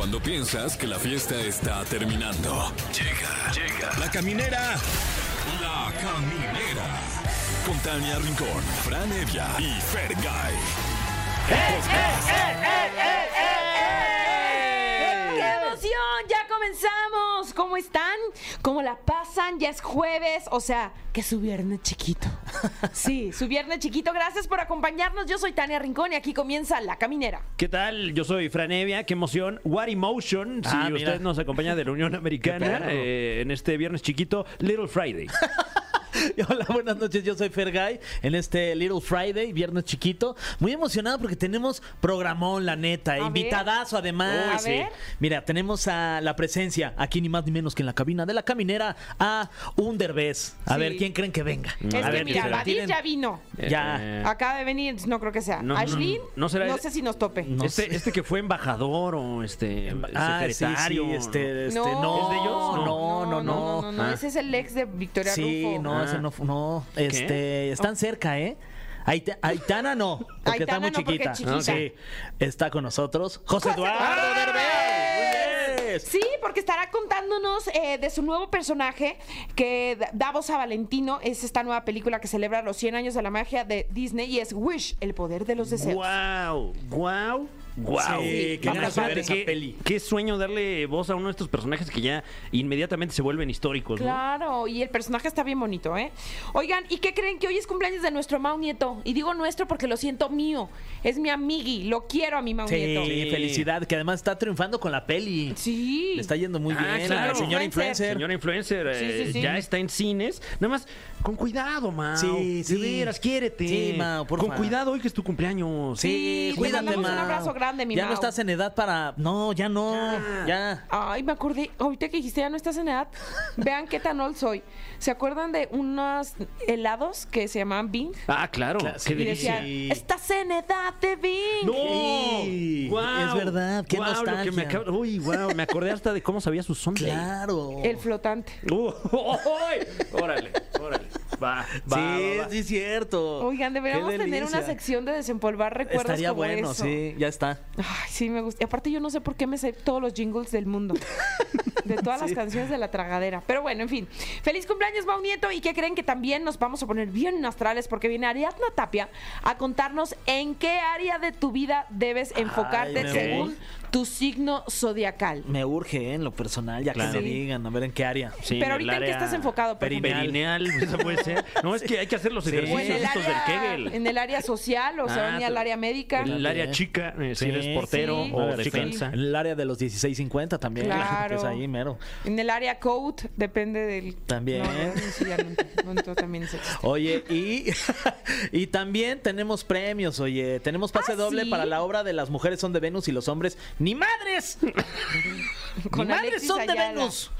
Cuando piensas que la fiesta está terminando. Llega, llega. La caminera. La caminera. Con Tania Rincón, Fran Evia y Fergay. ¡Qué emoción! ¡Ya comenzamos! ¿Cómo están? ¿Cómo la pasan? Ya es jueves, o sea, que su viernes chiquito. Sí, su viernes chiquito. Gracias por acompañarnos. Yo soy Tania Rincón y aquí comienza La Caminera. ¿Qué tal? Yo soy Franevia, qué emoción. What Emotion, si Ah, mira. usted nos acompaña de la Unión Americana eh, en este viernes chiquito, Little Friday. Hola, buenas noches. Yo soy Fergay en este Little Friday, viernes chiquito. Muy emocionado porque tenemos programón, la neta. ver. invitadazo además. Uy, a ver. Mira, tenemos a la presencia aquí ni más ni menos que en la cabina de la caminera a un derbez. A Sí. ver, ¿quién creen que venga? Es a que ver, mira, ya vino. Ya. Eh, Acaba de venir, entonces no creo que sea. No, no, Ashley, no, no será- sé si nos tope. No este, sé. este que fue embajador o este Ah, sí, secretario. sí, este, este, No. no, ¿Es de ellos? No, no, no, no, no, no, Ah. Ese es el ex de Victoria Sí, Rufo. no, Ah. Ese no, no. Este, están cerca, ¿eh? Aita- Aitana no, porque está muy no, porque chiquita. Sí, está con nosotros José, José Eduardo Eduardo Derbez. Muy bien. Sí, porque estará contándonos eh, de su nuevo personaje que da- da voz a Valentino. Es esta nueva película que celebra los 100 años de la magia de Disney y es Wish, el poder de los deseos. Wow, wow, wow. Sí, qué ganas de ver esa qué, peli. qué sueño darle voz a uno de estos personajes que ya inmediatamente se vuelven históricos, ¿no? Claro, y el personaje está bien bonito, ¿eh? Oigan, ¿y qué creen? Que hoy es cumpleaños de nuestro Mau Nieto. Y digo nuestro porque lo siento mío. Es mi amigui, lo quiero a mi Mau Sí, Nieto. felicidad, que además está triunfando con la peli. Sí. Le está yendo muy Ah, bien. claro. La señora Influencer. influencer. Señora influencer, eh, Sí, sí, sí. ya está en cines. Nada más, con cuidado, Mau. Sí, De sí. veras, quiérete. Sí, Mau, porfa. Con cuidado hoy que es tu cumpleaños. Sí, te cuídate, mandamos un abrazo grande, mi Ya no estás en edad para. No, ya no. Ya. Ay, me acordé, ahorita que dijiste ya no estás en edad, vean qué tan old soy. ¿Se acuerdan de unos helados que se llamaban Bing? Ah, claro. Claro, Qué sí. Y decía, delicia. estás en edad de Bing. ¡No! Sí, Guau, es verdad, qué guau, lo que nostalgia. me acabo- Uy, wow, me acordé hasta de cómo sabía su Sunday. Claro. El flotante. Uh, ¡ay! Órale, órale. Va, va, sí, va, va. sí, es cierto. Oigan, deberíamos tener una sección de desempolvar recuerdos Estaría como bueno, eso. sí, ya está. Ay, sí, me gusta. Y aparte yo no sé por qué me sé todos los jingles del mundo. De todas las canciones de la tragadera. Pero bueno, en fin. Feliz cumpleaños, Mau Nieto. ¿Y qué creen que también nos vamos a poner bien astrales? Porque viene Ariadna Tapia a contarnos en qué área de tu vida debes enfocarte según tu signo zodiacal. Me urge, ¿eh? en lo personal, ya Claro. que me digan, a ver en qué área. Sí, Pero ahorita, ¿en qué estás enfocado, por ejemplo? Perineal, eso puede ser. No, es que hay que hacer los Sí. En ejercicios el, estos del área, Kegel. en el área social, o Ah, van a ir al área médica. El área chica, eh, si eres portero sí. o defensa. En el área de los 16.50 también. Claro. Que es ahí, mero. En el área code, depende del. También. No, también. Oye, y, y también tenemos premios, oye. Tenemos pase ¿Ah, doble sí? para la obra de Las mujeres son de Venus y los hombres, ¡ni madres! Con ¡Ni madres Alexis son de. Venus!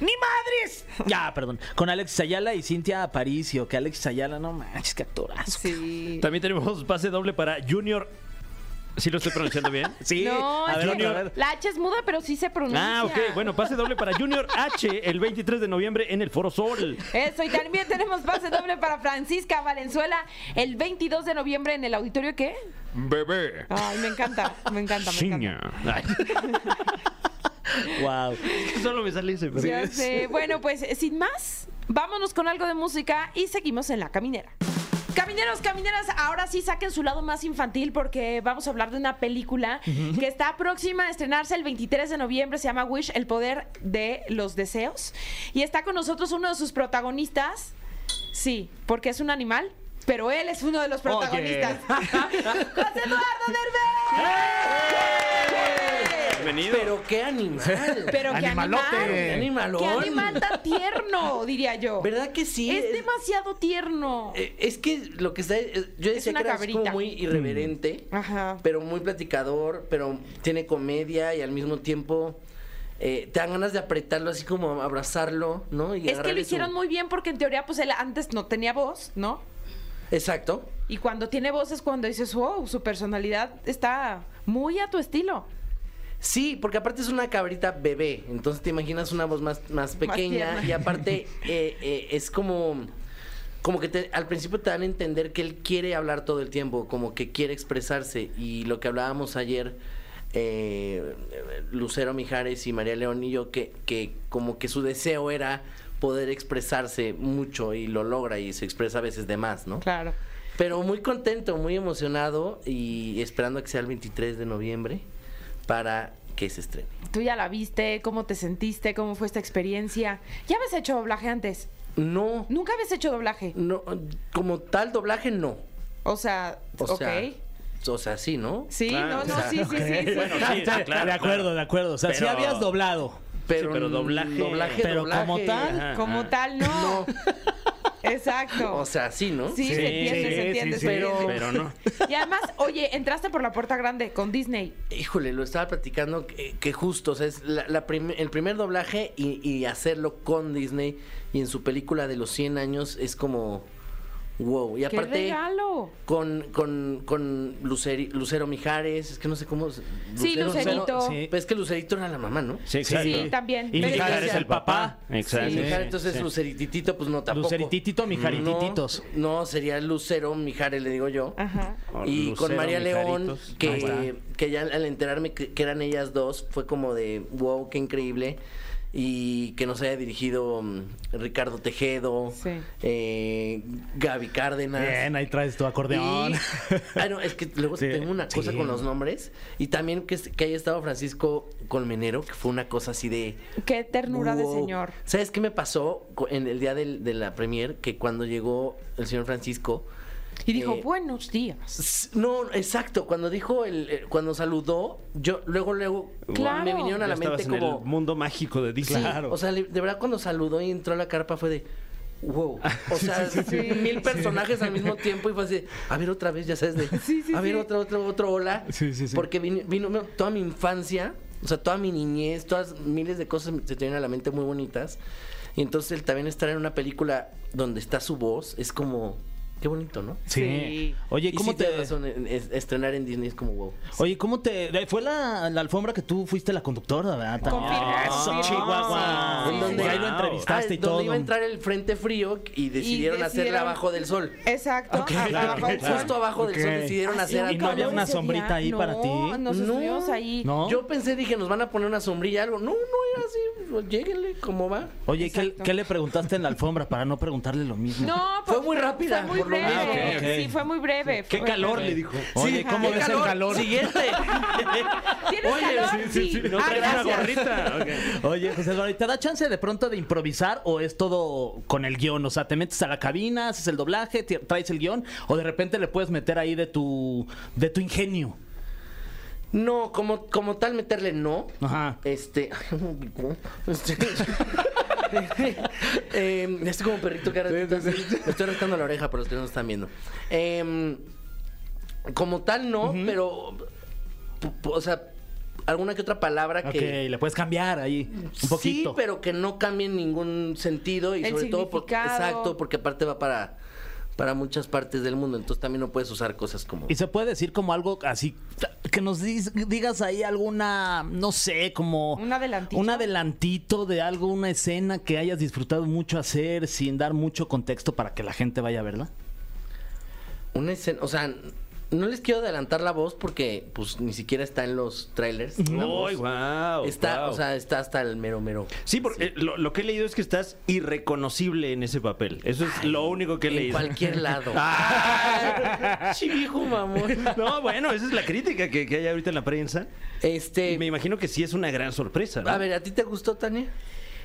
¡Ni madres! Ya, perdón. Con Alexis Ayala y Cintia Aparicio. Que Alexis Ayala, no manches, qué actorazo. Sí. También tenemos pase doble para Junior. ¿Sí lo estoy pronunciando bien? Sí, No, a ver, la H es muda, pero sí se pronuncia. Ah, ok. Bueno, pase doble para Junior H el 23 de noviembre en el Foro Sol. Eso, y también tenemos pase doble para Francisca Valenzuela el 22 de noviembre en el auditorio, ¿qué? Bebé. Ay, me encanta, me encanta, me encanta. Chiña. Ay, Wow. Solo me sale ese. Ya sé. Bueno, pues sin más, vámonos con algo de música y seguimos en la caminera. Camineros, camineras, ahora sí saquen su lado más infantil porque vamos a hablar de una película que está próxima a estrenarse el 23 de noviembre, se llama Wish, el poder de los deseos. Y está con nosotros uno de sus protagonistas, sí, porque es un animal, pero él es uno de los protagonistas. ¡José Eduardo Derbez! Bienvenido. Pero qué animal. Pero qué animal. Qué animalón. Qué animal tan tierno, diría yo. ¿Verdad que sí? Es Es- demasiado tierno. Eh, Es que lo que está. eh, Yo decía una que era como muy irreverente, Ajá. pero muy platicador, pero tiene comedia y al mismo tiempo. eh, te dan ganas de apretarlo así como abrazarlo, ¿no? Y Es que lo su- hicieron muy bien porque en teoría, pues él antes no tenía voz, ¿no? Exacto. Y cuando tiene voz es cuando dices, wow, su personalidad está muy a tu estilo. Sí, porque aparte es una cabrita bebé, entonces te imaginas una voz más, más pequeña y aparte eh, eh, es como como que te- al principio te dan a entender que él quiere hablar todo el tiempo, como que quiere expresarse y lo que hablábamos ayer eh, Lucero Mijares y María León y yo, que, que como que su deseo era poder expresarse mucho y lo logra y se expresa a veces de más, ¿no? Claro. Pero muy contento, muy emocionado y esperando que sea el 23 de noviembre para que se estrene. Tú ya la viste, ¿cómo te sentiste? ¿Cómo fue esta experiencia? ¿Ya habías hecho doblaje antes? No, Nunca habías hecho doblaje. no, como tal doblaje no. O sea, O ok. sea, o sea, sí, ¿no? Sí, Claro, no, o no, sea, sí, sí, sí, sí. Bueno, sí, de acuerdo, de acuerdo. O sea, sí habías doblado. Pero, pero doblaje- doblaje, pero doblaje, como tal, Ajá, Como ajá. tal, no. No, Exacto. o sea, sí, ¿no? sí, Sí, se entiende, sí, se entiende, sí, se sí. entiende. Pero no. Y además, oye, entraste por la puerta grande con Disney. Híjole, lo estaba platicando que, que justo, o sea, es la, la prim- el primer doblaje y, y hacerlo con Disney y en su película de los 100 años es como wow. Y ¡Qué aparte regalo! con con con Luceri- Lucero Mijares, es que no sé cómo se- Sí, Lucerito. Sí. Pues es que Lucerito era la mamá, ¿no? Sí, exacto. Sí, también. Y Mijares es el papá. Exacto. Sí. Mijares, entonces sí. Lucerititito, pues no tampoco. Lucerititito, Mijaritititos. No, no, sería Lucero Mijares, le digo yo. Ajá. Y con Lucero, María León, Mijaritos. Que, que ya al enterarme que, que eran ellas dos, fue como de, wow, qué increíble. Y que nos haya dirigido mm, Ricardo Tejedo, Sí. eh, Gaby Cárdenas. Bien, ahí traes tu acordeón. Y, ah, no, es que luego Sí, tengo una cosa sí. con los nombres. Y también que, que haya estado Francisco Colmenero, que fue una cosa así de... Qué ternura de señor. ¿Sabes qué me pasó en el día del- de la premier? Que cuando llegó el señor Francisco... Y dijo, eh, buenos días. No, exacto. Cuando dijo, el, el- cuando saludó, yo luego, luego Claro. me vinieron a la mente en como... el mundo mágico de Disney. Sí, o sea, de verdad cuando saludó y entró a la carpa fue de... Wow. O sea, mil personajes al mismo tiempo y fue así, a ver otra vez, ya sabes, de, a ver otro, otro, otro hola. Sí, sí, sí. Porque vino, vino toda mi infancia, o sea, toda mi niñez, todas miles de cosas se te vienen a la mente muy bonitas. Y entonces el también estar en una película donde está su voz es como, qué bonito, ¿no? Sí. Sí. Oye, Y ¿cómo sí, te razón, en- es- estrenar en Disney es como wow. Oye, ¿cómo te fue la, la alfombra que tú fuiste la conductora, verdad? Eso, confirmo. Chihuahua. Sí, sí, Donde sí. ahí lo Wow. entrevistaste Ah, y donde todo. iba a entrar el frente frío y decidieron, hacerla decidieron- abajo del sol. Exacto. Ok, a- claro, abajo del claro. Justo abajo del sol decidieron hacer Hacía ¿Y no había una sombrita día. ahí para No, ti? nos No. ahí. ¿No? Yo pensé, dije, nos van a poner una sombrilla, algo. No, no era así. pues, Lléguenle, ¿cómo va? Oye, ¿qué, qué le preguntaste en la alfombra para no preguntarle lo mismo? No, Fue pues, muy rápida, Breve. Ah. Sí, fue muy breve. Qué fue calor, breve. le dijo. Oye, ¿cómo ¿Qué ves el calor? Siguiente. ¿Tienes Oye, calor? sí, sí, sí, No Ah, traes una gorrita. Oye, José Eduardo, ¿y ¿te da chance de pronto de improvisar o es todo con el guion? O sea, ¿te metes a la cabina, haces el doblaje, traes el guion o de repente le puedes meter ahí de tu, de tu ingenio? No, como, como tal meterle no. Ajá. Este. este eh, estoy como perrito que ahora me estoy rascando la oreja, pero ustedes no están viendo. Em, como tal, no, pero. O sea, alguna que otra palabra Ok, que. le puedes cambiar ahí un poquito. Sí, pero que no cambie en ningún sentido y El sobre todo porque, significado. exacto, porque aparte va para para muchas partes del mundo, entonces también no puedes usar cosas como Y se puede decir como algo así, que nos digas ahí alguna, no sé, como... Un adelantito. Un adelantito de algo, una escena que hayas disfrutado mucho hacer sin dar mucho contexto para que la gente vaya a verla. una escena, o sea, no les quiero adelantar la voz porque pues ni siquiera está en los trailers. Uy, wow. Está, wow. o sea, está hasta el mero mero. Sí, porque eh, lo, lo que he leído es que estás irreconocible en ese papel. Eso es lo único que he en leído. cualquier lado. Ah. Sí, viejo mamón. No, bueno, esa es la crítica que, que hay ahorita en la prensa. Este, me imagino que sí es una gran sorpresa. ¿no? a ver, ¿a ti te gustó, Tania?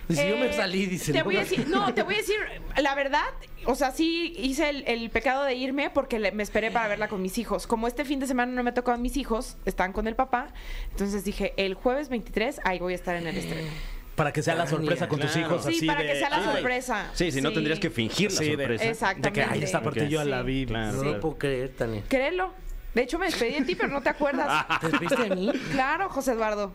Dice, yo me Eh, salí, dice. Te ¿no? voy a decir, no, te voy a decir, la verdad, o sea, sí hice el, el pecado de irme porque le- me esperé para verla con mis hijos. Como este fin de semana no me tocó a mis hijos, están con el papá, entonces dije, el jueves 23, ahí voy a estar en el estreno. Para que sea la sorpresa con tus hijos Sí, así para de- que sea la sorpresa. Sí, si no tendrías que fingir la Sí, de- sorpresa. Exactamente. De que, ay, esta parte yo la vi. Claro. No lo puedo creer, Tania. Créelo. De hecho, me despedí de ti, pero no te acuerdas. ¿Te despediste de mí? Claro, José Eduardo.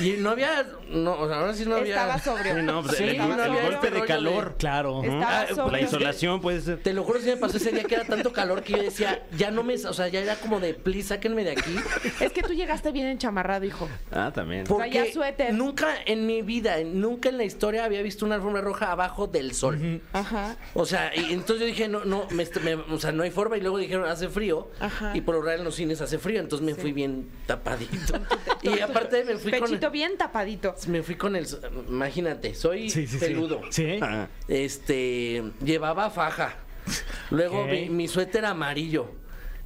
Y no había, no, o sea, ahora sí no había. Estaba sobrio. Sí, no, pues, Sí, el, no el golpe de calor. Claro. Estaba Ah, sobrio. la isolación puede ser. Te lo juro, sí me pasó ese día que era tanto calor que yo decía, ya no me, o sea, ya era como de, please, sáquenme de aquí. Es que tú llegaste bien enchamarrado, hijo. Ah, también. Porque Traía suéter. nunca en mi vida, nunca en la historia había visto una alfombra roja abajo del sol. Ajá. O sea, y entonces yo dije, no, no, me, me- o sea, no hay forma. Y luego dijeron, hace frío. Ajá. Y por lo general en los cines hace frío. Entonces me fui bien tapadito. y aparte me fui Pechito con... bien tapadito. Me fui con el... Imagínate, soy Sí, sí, sí. peludo. Sí. Ah. Este, llevaba faja. Luego mi, mi suéter amarillo.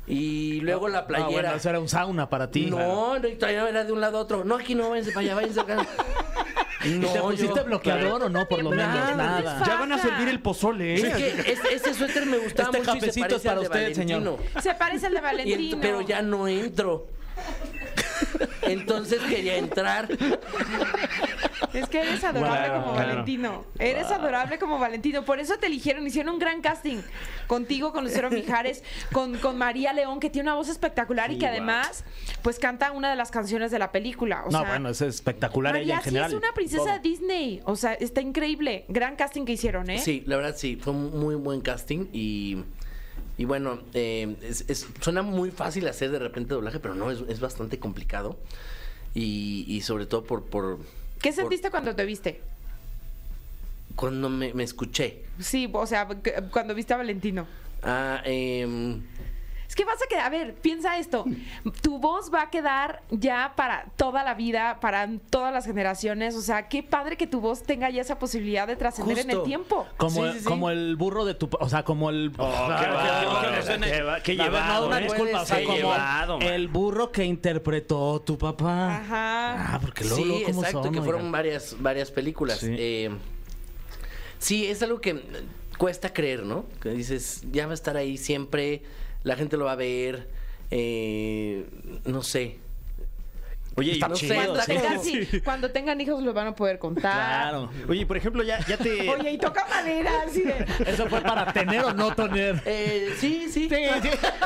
Y luego la Ah, playera. bueno, eso era un sauna para ti. no, no, y todavía era de un lado a otro. No, aquí no, váyanse para allá, váyanse acá. No, ¿Y ¿Te pusiste yo- bloqueador o no? Por lo menos, Nada, nada. Ya van a servir el pozole, ¿eh? Es que ese, ese suéter me gustaba Este mucho y se cafecito parece es para al de usted, señor. Valentino. Se parece al de Valentino. pero ya no entro. Entonces quería entrar. Es que eres adorable como. Valentino. Eres adorable como Valentino. Por eso te eligieron. Hicieron un gran casting. Contigo, con Lucero Mijares, con, con María León, que tiene una voz espectacular y Sí, que wow. además, pues canta una de las canciones de la película. O no, sea, bueno, es espectacular María ella en sí general. es una princesa Todo. de Disney. O sea, está increíble. Gran casting que hicieron, ¿eh? Sí, la verdad sí, fue un muy buen casting y, y bueno, eh, es- es- suena muy fácil hacer de repente doblaje, pero no, es, es bastante complicado. Y, y sobre todo por, por ¿Qué por- sentiste cuando te viste? cuando me, me escuché. Sí, o sea, cuando viste a Valentino. Ah, Es que vas a quedar, a ver, piensa esto. Tu voz va a quedar ya para toda la vida, para todas las generaciones. O sea, qué padre que tu voz tenga ya esa posibilidad de trascender en el tiempo. Como, Sí, sí, sí. como el burro de tu... O sea, como el... Oh, qué La verdad, llevado, una disculpa, o sea, Qué como llevado, man. el burro que interpretó tu papá. Ajá. Ah, porque luego, sí, luego, ¿cómo exacto, son, que fueron varias, varias películas. Sí. Eh, sí, es algo que cuesta creer, ¿no? Que dices, ya va a estar ahí siempre, la gente lo va a ver, eh, no sé. Oye, y, Está no sé, chido, Cuando sí. tengan, como- sí, cuando tengan hijos los van a poder contar. Claro. oye, por ejemplo, ya, ya te. Oye, y toca madera, así de. Eso fue para tener o no tener. Eh, sí, sí.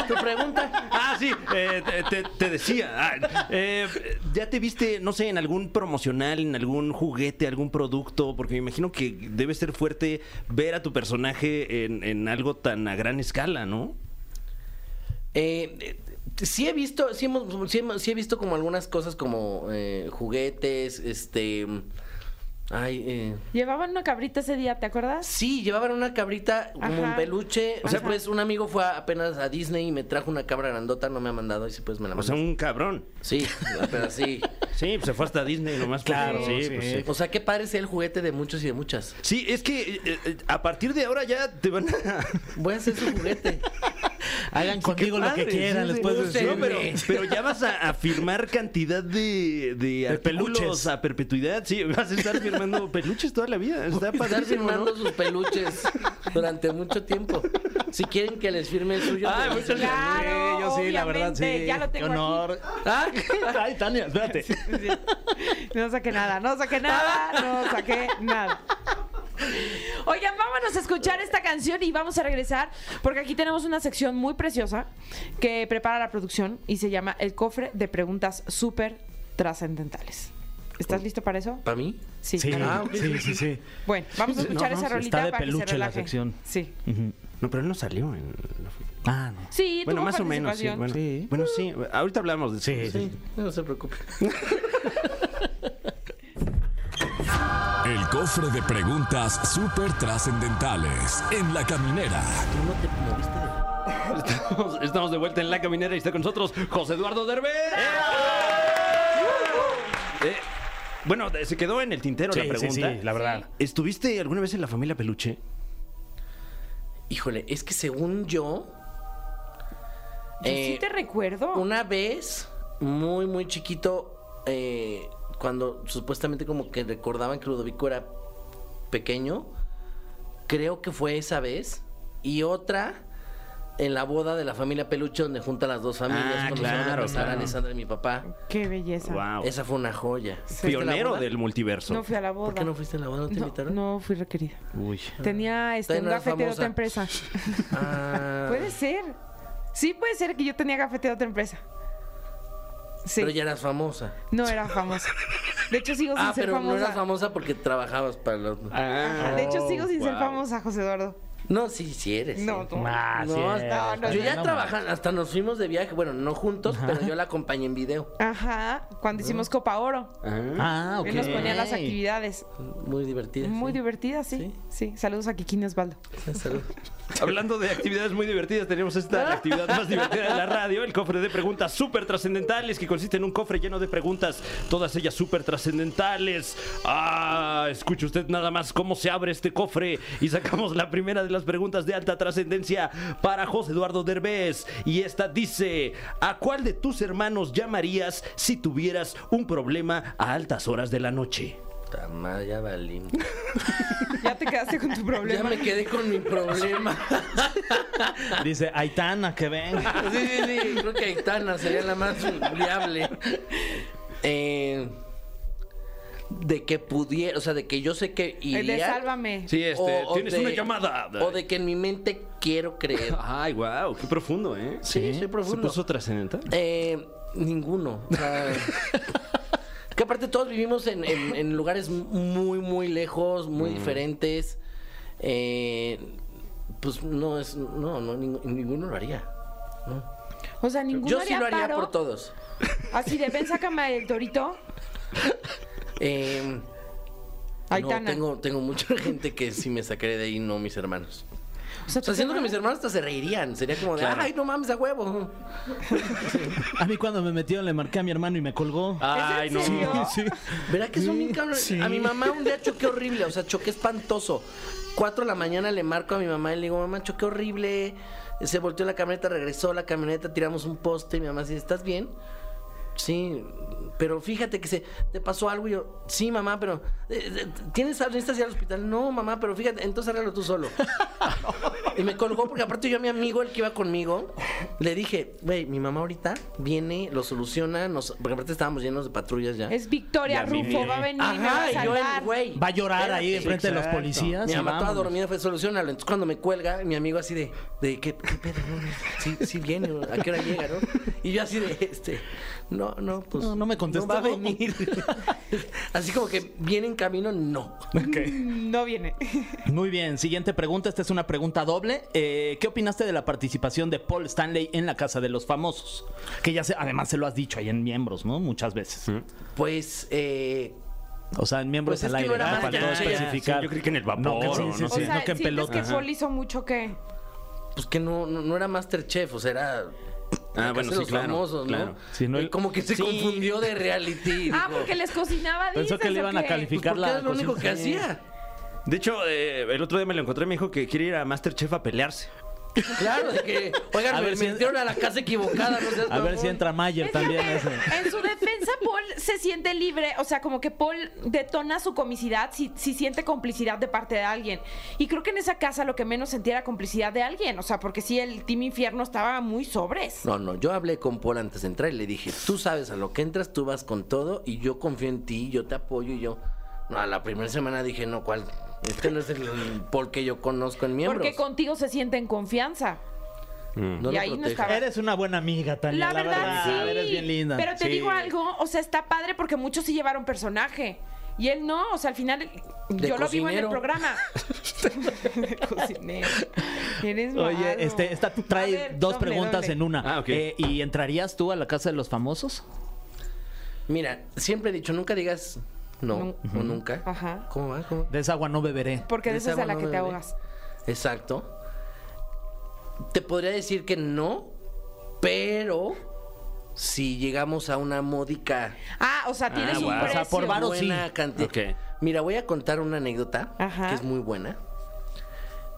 Tu pregunta. Ah, sí, eh, te, te- te decía. ah, eh, ¿Ya te viste, no sé, en algún promocional, en algún juguete, algún producto? Porque me imagino que debe ser fuerte ver a tu personaje en, en algo tan a gran escala, ¿no? Eh, sí he visto, sí, hemos- sí hemos- he visto como algunas cosas como eh, juguetes, este... Ay, eh, Llevaban una cabrita ese día, ¿te acuerdas? Sí, llevaban una cabrita como un peluche. O sea, Ajá. pues un amigo fue a- apenas a Disney y me trajo una cabra grandota, no me ha mandado y sí, pues me la O mandó. sea, un cabrón. Sí, pero sí. Sí, pues se fue hasta Disney nomás. por- Claro, sí, sí. pues sí. O sea, qué padre sea el juguete de muchos y de muchas. Sí, es que eh, eh, a partir de ahora ya te van a... Voy a hacer su juguete. Hagan conmigo lo que quieran, sí, les sé, decir. No, pero, pero ya vas a, a firmar cantidad de, de, artículos peluches. a perpetuidad. Sí, vas a estar firmando peluches toda la vida. Está Estar padrísimo, firmando ¿no? sus peluches durante mucho tiempo. Si quieren que les firme el suyo. Ay, pues, muchas gracias. Claro, Sí, yo sí, la verdad, obviamente, sí. ya lo tengo Qué honor. Ah, Ay, Tania, espérate. No saqué nada, no saqué nada, no saqué nada. Oigan, vámonos a escuchar esta canción y vamos a regresar porque aquí tenemos una sección muy preciosa que prepara la producción y se llama El cofre de preguntas súper trascendentales. ¿Estás listo para eso? ¿Para mí? Sí. Sí, para mí. Ah, sí, sí, sí. Bueno, vamos a escuchar No, no, esa rolita está de para que se peluche la sección. Sí. No, pero él no salió en la... Ah, no. Sí, Bueno, más o menos, sí. Bueno, Sí. bueno, sí. Ahorita hablamos de Sí, eso. sí. No se preocupe. El cofre de preguntas súper trascendentales en la caminera. Tú no te moviste de... Estamos, estamos de vuelta en La Caminera y está con nosotros José Eduardo Derbez. Eh, bueno, se quedó en el tintero Sí, la sí, pregunta. sí, la verdad. ¿Estuviste alguna vez en la familia Peluche? Híjole, es que según yo... Yo eh, sí te recuerdo. Una vez, muy, muy chiquito, eh, cuando supuestamente como que recordaban que Ludovico era pequeño, creo que fue esa vez. Y otra en la boda de la familia Peluche, donde juntan las dos familias. Ah, claro, claro. Alessandra y mi papá. Qué belleza. Wow. Esa fue una joya. ¿Fuiste a la Pionero del multiverso. No fui a la boda. ¿Por qué no fuiste a la boda? ¿No te No, invitaron? no fui requerida. Uy. Tenía este, un gafete de otra famosa. empresa. Ah, Puede ser. Sí, puede ser que yo tenía gafete de otra empresa. Sí. Pero ya eras famosa. No era famosa. De hecho, sigo sin Ah, ser pero no famosa. eras famosa porque trabajabas para los... Ah, De hecho, sigo sin ser wow. famosa, José Eduardo. No, sí, sí eres. No, sí. tú. Ah, No, sí no, eres, no, pues, Yo ya no trabajan, hasta nos fuimos de viaje, bueno, no juntos, pero yo la acompañé en video. Ajá, cuando hicimos Copa Oro. Ah. Ah, ok. Él nos ponía las actividades. Muy divertida. Muy sí. divertidas, sí. sí. Saludos a Kikín Osvaldo. Salud. Hablando de actividades muy divertidas, tenemos esta actividad más divertida de la radio, el cofre de preguntas súper trascendentales, que consiste en un cofre lleno de preguntas, todas ellas súper trascendentales. Ah, escuche usted nada más cómo se abre este cofre y sacamos la primera de las preguntas de alta trascendencia para José Eduardo Derbez. Y esta dice, ¿a cuál de tus hermanos llamarías si tuvieras un problema a altas horas de la noche? Puta madre, ya valí. Ya te quedaste con tu Ya problema. me quedé con mi problema. Dice, Aitana, que venga. Sí, sí, sí. Creo que Aitana sería la más viable. Eh, de que pudiera, o sea, de que yo sé que El de iría. Sálvame. Sí, este, o- o tienes de- una llamada. O de que en mi mente quiero creer. Ay, wow, qué profundo, ¿eh? Sí, soy ¿Se profundo. puso trascendental? Eh, ninguno. O sea, que aparte todos vivimos en, en- en lugares muy, muy lejos, muy diferentes. Eh, pues no es, no, no, ning- ninguno lo haría. no. O sea, ninguno Yo sí haría lo haría paro. por todos. Así de, ven, sácame el torito. Eh, Aitana. no, tengo, tengo mucha gente que si me sacaré de ahí, no mis hermanos. O sea, O sea, siento que mis hermanos- hasta se reirían. Sería como de, Claro. ay, no mames, a huevo. A mí cuando me metieron le marqué a mi hermano y me colgó. Ay, no. serio? Sí. ¿Verdad que son bien cabrones? Sí. A mi mamá un día choqué horrible, o sea, choqué espantoso. Cuatro de la mañana le marco a mi mamá y le digo, mamá, choqué horrible. Se volteó la camioneta, regresó la camioneta, tiramos un poste y mi mamá dice, ¿estás bien? Sí, pero fíjate que se te pasó algo y yo, sí, mamá, pero eh, eh, ¿tienes necesitas ir al hospital? No, mamá, pero fíjate, entonces arreglo tú solo. y me colgó porque aparte yo a mi amigo, el que iba conmigo, le dije, güey, mi mamá ahorita viene, lo soluciona, nos, porque aparte estábamos llenos de patrullas ya. Es Victoria Rufo, va a venir y me va a Ajá, y yo, salvar. el güey. Va a llorar ahí enfrente de los policías. Mi mamá toda dormida fue solucionarlo. Entonces cuando me cuelga, mi amigo así de, de ¿qué, qué pedo? No, Sí, sí viene. ¿a qué hora llega, no? Y yo así de, este, no, no, pues. No, no me contestó. No va a venir. así como que viene en camino, no. No viene. Muy bien, siguiente pregunta. Esta es una pregunta doble. Eh, ¿Qué opinaste de la participación de Paul Stanley en la Casa de los Famosos? Que ya se, además se lo has dicho ahí en miembros, ¿no? Muchas veces. Pues, eh, O sea, en miembros Pues es al aire, no era ¿no? especificar. Sí, yo creí que en el vapor, No, que sí, sí, no sí, o sea, no que en ¿sientes pelota. que Paul hizo mucho que pues que no, no, no era Masterchef, o sea, era. Ah, bueno, sí, claro, famosos, claro. ¿no? Sí, no, Y el- como que se Sí. confundió de reality. Ah, dijo, porque les cocinaba, Pensó que le ¿o iban a calificar. Pues la era lo único que hacía. De hecho, eh, el otro día me lo encontré y me dijo que quiere ir a Masterchef a pelearse. Claro, de que, oigan, A me ver si- metieron a la casa equivocada, no seas A ver si entra Mayer Es también. que ese. en su defensa, Paul se siente libre. O sea, como que Paul detona su comicidad si, si siente complicidad de parte de alguien. Y creo que en esa casa lo que menos sentía era complicidad de alguien. O sea, porque sí, el Team Infierno estaba muy sobres. No, no, yo hablé con Paul antes de entrar y le dije, tú sabes a lo que entras, tú vas con todo y yo confío en ti, yo te apoyo y yo... No, a la primera semana dije, no, ¿cuál? Este no es el Paul que yo conozco en miembros. Porque contigo se siente en confianza. No y lo ahí no estaba. Eres una buena amiga, Tania. La verdad, sí. Eres bien linda. Pero te Sí. digo algo, o sea, está padre porque muchos sí llevaron personaje. Y él no, o sea, al final De yo lo vivo en el programa. Cocinero. Eres malo. Oye, este, esta trae ver, dos doble, preguntas doble. en una. Ah. Eh, ¿Y entrarías tú a la casa de los famosos? Mira, siempre he dicho, nunca digas no Nun- o nunca. Ajá. ¿Cómo va? ¿Cómo? De esa agua no beberé. Porque de De esa es esa a la que no te ahogas. Exacto. Te podría decir que no, pero si llegamos a una módica Ah, o sea, tienes Ah, un. O sea, por varo sí. buena cantidad. Mira, voy a contar una anécdota Ajá. que es muy buena.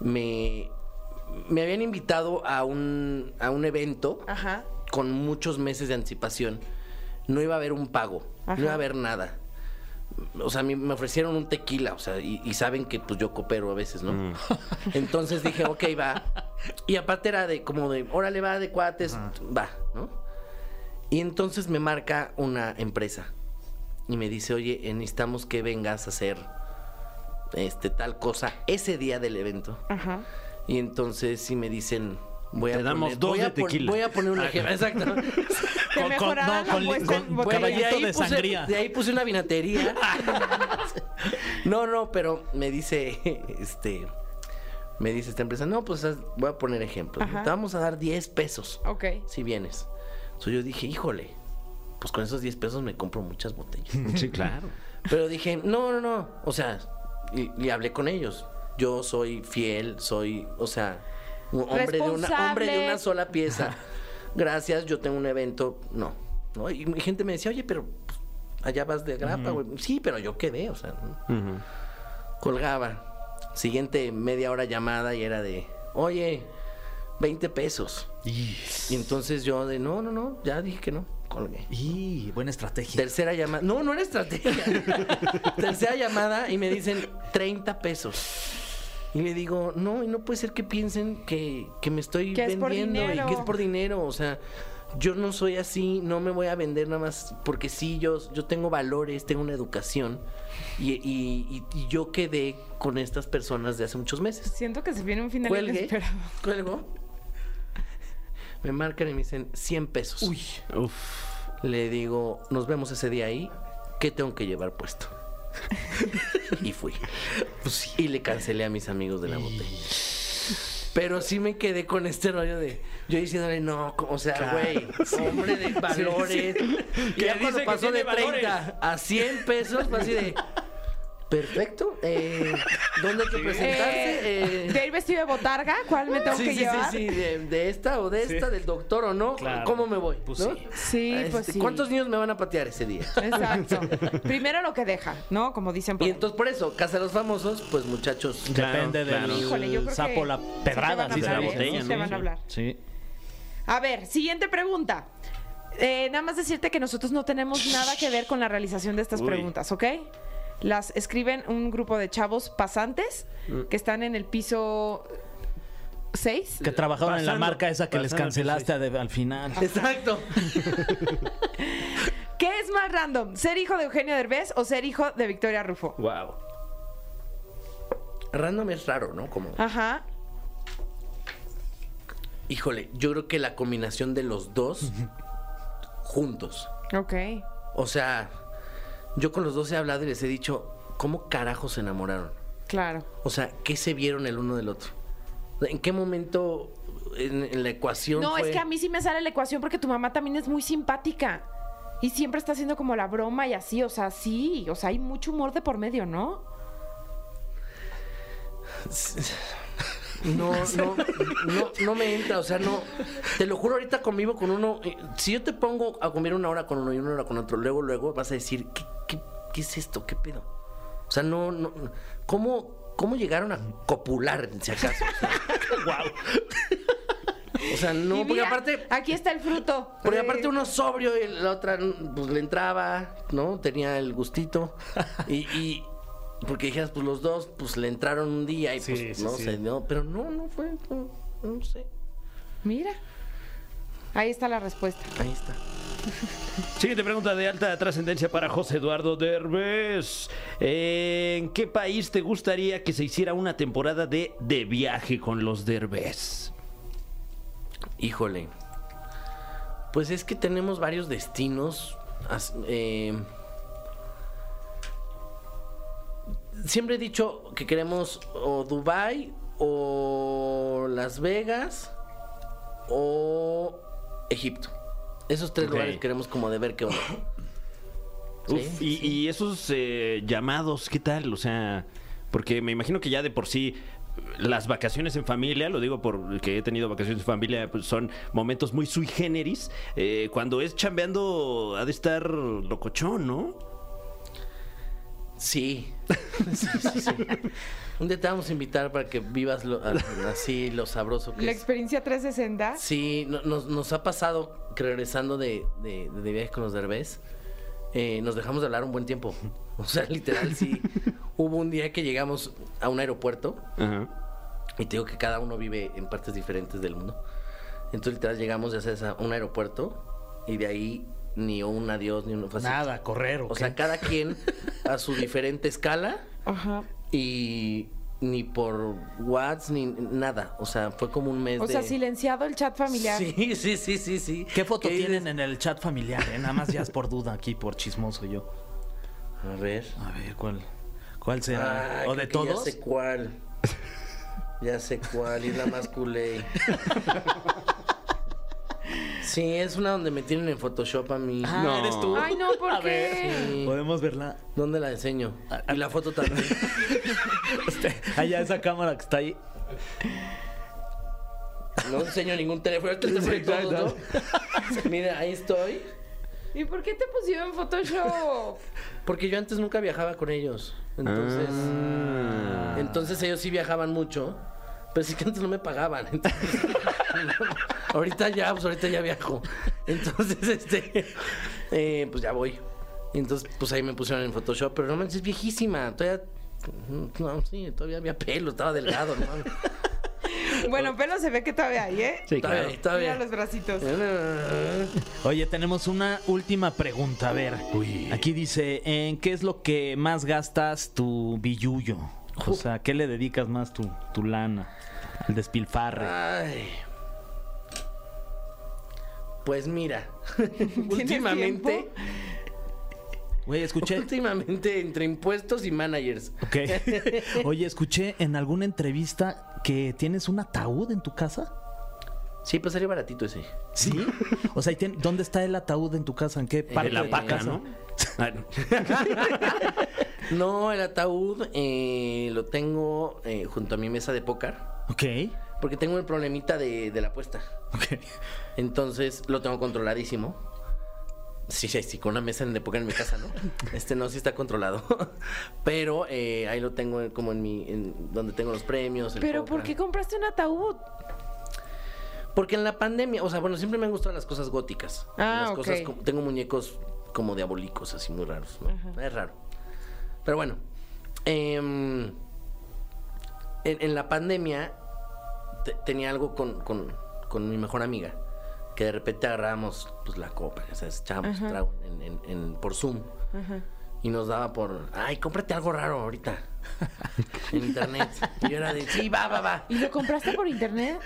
Me, me habían invitado a un, a un evento Ajá. con muchos meses de anticipación. No iba a haber un pago, Ajá. no iba a haber nada. O sea, me ofrecieron un tequila, o sea, y, y saben que pues yo coopero a veces, ¿no? Entonces dije, ok, va. Y aparte era de como de, órale, va, de cuates, va, ¿no? Y entonces me marca una empresa y me dice, oye, necesitamos que vengas a hacer este tal cosa ese día del evento. Ajá. Y entonces sí me dicen, Voy a Te damos poner- dos voy de a pon- tequila. Voy a poner un ejemplo. Exacto. Te Con- con- mejorará no, la con- apuesta en con- botella. Güey, caballito de puse, sangría. de ahí puse una vinatería. no, no, pero me dice, este, me dice esta empresa, no, pues haz- voy a poner ejemplos. Ajá. Te vamos a dar 10 pesos Ok. si vienes. Entonces yo dije, híjole, pues con esos 10 pesos me compro muchas botellas. Sí, claro. Pero dije, no, no, no. O sea, y, y hablé con ellos. Yo soy fiel, soy, o sea, hombre de una, hombre de una sola pieza. Gracias, yo tengo un evento. No. ¿no? Y mi gente me decía, oye, pero pues, allá vas de grapa, güey. Sí, pero yo quedé, o sea, colgaba. Siguiente media hora llamada y era de, oye, 20 pesos. Y entonces yo de, no, no, no, ya dije que no, colgué. Y buena estrategia. Tercera llamada. No, no era estrategia. Tercera llamada y me dicen 30 pesos. Y le digo, no, y no puede ser que piensen que, que me estoy Que es por vendiendo y que es por dinero. O sea, yo no soy así, no me voy a vender nada más porque sí, yo, yo tengo valores, tengo una educación. Y, y- y- y yo quedé con estas personas de hace muchos meses. Siento que se viene un final Cuelgue, inesperado. cuelgo. Me marcan y me dicen 100 pesos. Uf. Le digo, nos vemos ese día ahí. ¿Qué tengo que llevar puesto? y fui. Y le cancelé a mis amigos de la botella. Pero sí me quedé con este rollo de. Yo diciéndole, no, o sea, güey, hombre de valores. Y Que ya dice cuando pasó de tiene 30 a 100 pesos, fue así de. Perfecto. Eh, ¿Dónde hay que presentarse? Eh, Eh, ¿De ir vestido de botarga? ¿Cuál me tengo sí, que sí, llevar? sí, sí, de, de esta o de esta, del doctor o no. Claro. ¿Cómo me voy? Pues ¿no? sí. Sí, Este, pues sí. ¿Cuántos niños me van a patear ese día? Exacto. Primero lo que deja, ¿no? Como dicen por Y entonces por eso, Casa de los Famosos, pues muchachos. Claro, Depende del claro. Híjole, yo creo sapo, que la pedrada. sí, se la botella, ¿no? van a hablar. Sí. A ver, siguiente pregunta. Eh, nada más decirte que nosotros no tenemos nada que ver con la realización de estas Uy. preguntas, ¿ok? Las escriben un grupo de chavos pasantes que están en el piso 6. Que trabajaban en la marca esa que les cancelaste de- al final. Exacto. ¿Qué es más random? ¿Ser hijo de Eugenio Derbez o ser hijo de Victoria Rufo? Wow. Random es raro, ¿no? Como, Ajá. híjole, yo creo que la combinación de los dos juntos. Ok. O sea, yo con los dos he hablado y les he dicho, ¿cómo carajos se enamoraron? Claro. O sea, ¿qué se vieron el uno del otro? ¿En qué momento en, en la ecuación No, fue? es que a mí sí me sale la ecuación porque tu mamá también es muy simpática. Y siempre está haciendo como la broma y así, o sea, sí, o sea, hay mucho humor de por medio, ¿no? No, no, no, no me entra, o sea, no. Te lo juro, ahorita convivo con uno. eh, Si yo te pongo a comer una hora con uno y una hora con otro, luego, luego vas a decir, ¿qué, qué, es esto? ¿Qué pedo? O sea, no, no. ¿Cómo, cómo llegaron a copular, si acaso? O sea, O sea, no, porque aparte. Aquí está el fruto. Porque Eh, aparte uno sobrio y la otra pues le entraba, ¿no? Tenía el gustito. Y, y porque dijeras, pues los dos, pues le entraron un día y Sí, pues sí, no sí. sé, no, pero no, no fue, no, no sé. Mira. Ahí está la respuesta. Ahí está. Siguiente pregunta de alta trascendencia para José Eduardo Derbez. ¿En qué país te gustaría que se hiciera una temporada de De Viaje con los Derbez? Híjole. Pues es que tenemos varios destinos. eh, siempre he dicho que queremos o Dubai o Las Vegas o Egipto. Esos tres lugares queremos como de ver qué onda. Sí, Uf, y, y esos eh, llamados, ¿qué tal? O sea, porque me imagino que ya de por sí las vacaciones en familia, lo digo porque he tenido vacaciones en familia, pues son momentos muy sui generis. Eh, cuando es chambeando, ha de estar locochón, ¿no? Sí. Sí, sí, sí. Un día te vamos a invitar para que vivas lo- así lo sabroso que La es. experiencia 360. Sí, no- nos, nos ha pasado que regresando de, de, de viaje con los derbés, eh, nos dejamos de hablar un buen tiempo. O sea, literal, sí. Hubo un día que llegamos a un aeropuerto Ajá. y te digo que cada uno vive en partes diferentes del mundo. Entonces, literal, llegamos ya sabes, a un aeropuerto y de ahí ni un adiós ni un fue así. Nada, correr. ¿o sea, cada quien a su diferente escala Ajá. y, ni por WhatsApp, ni nada. O sea, fue como un mes O de... sea, silenciado el chat familiar. Sí, sí, sí, sí, sí. ¿Qué foto ¿Qué tienen en el chat familiar? eh? Nada más ya es por duda aquí, por chismoso yo. A ver. A ver, ¿cuál, cuál será? Ah, ¿O de todos? Ya sé cuál. Ya sé cuál, y es la más culé. Sí, es una donde me tienen en Photoshop a mí. Ah, No. ¿eres tú? Ay, no, ¿por A qué? ver, Sí. ¿podemos verla? ¿Dónde la enseño? Y la foto también. Allá esa cámara que está ahí. No enseño ningún teléfono. Mira, ahí estoy. ¿Y por qué te pusieron Photoshop? Porque yo antes nunca viajaba con ellos. Entonces. Ah. Entonces ellos sí viajaban mucho. Pero sí que antes no me pagaban. Entonces, ahorita ya, pues ahorita ya viajo. Entonces, este. eh, pues ya voy. Y entonces, pues ahí me pusieron en Photoshop. Pero no manches, es viejísima. Todavía. No, sí, todavía había pelo, estaba delgado, ¿no? Bueno, pelo se ve que todavía hay, ¿eh? Sí, Todavía, claro. Mira todavía. los bracitos. Oye, tenemos una última pregunta. A ver, aquí dice, ¿en qué es lo que más gastas tu billuyo? O sea, ¿qué le dedicas más tu, tu lana? El despilfarre. Ay. Pues mira, ¿Tienes últimamente? Güey, escuché... últimamente entre impuestos y managers. Ok. Oye, escuché en alguna entrevista que tienes un ataúd en tu casa. Sí, pues sería baratito ese. ¿Sí? O sea, ¿y tien- ¿dónde está el ataúd en tu casa? ¿En qué parte De la paca, casa? ¿no? Ah, No, el ataúd eh, lo tengo eh, junto a mi mesa de póker. Ok. Porque tengo el problemita de, de la apuesta. Ok. Entonces lo tengo controladísimo. Sí, sí, sí, con una mesa de póker en mi casa, ¿no? Este no, sí está controlado. Pero eh, ahí lo tengo en- como en mi. en donde tengo los premios. ¿Pero por qué compraste un ataúd? Porque en la pandemia, o sea, bueno, siempre me han gustado las cosas góticas. Ah, las ok. cosas tengo muñecos como diabólicos, así muy raros, ¿no? Es raro. Pero bueno, em, en, en la pandemia te- tenía algo con, con- con mi mejor amiga, que de repente agarrábamos pues, la copa, o sea, echábamos trago en, en- en- por Zoom. Y nos daba por, ay, cómprate algo raro ahorita. en internet. Y yo era de, sí, va, va, va. ¿Y lo compraste por internet?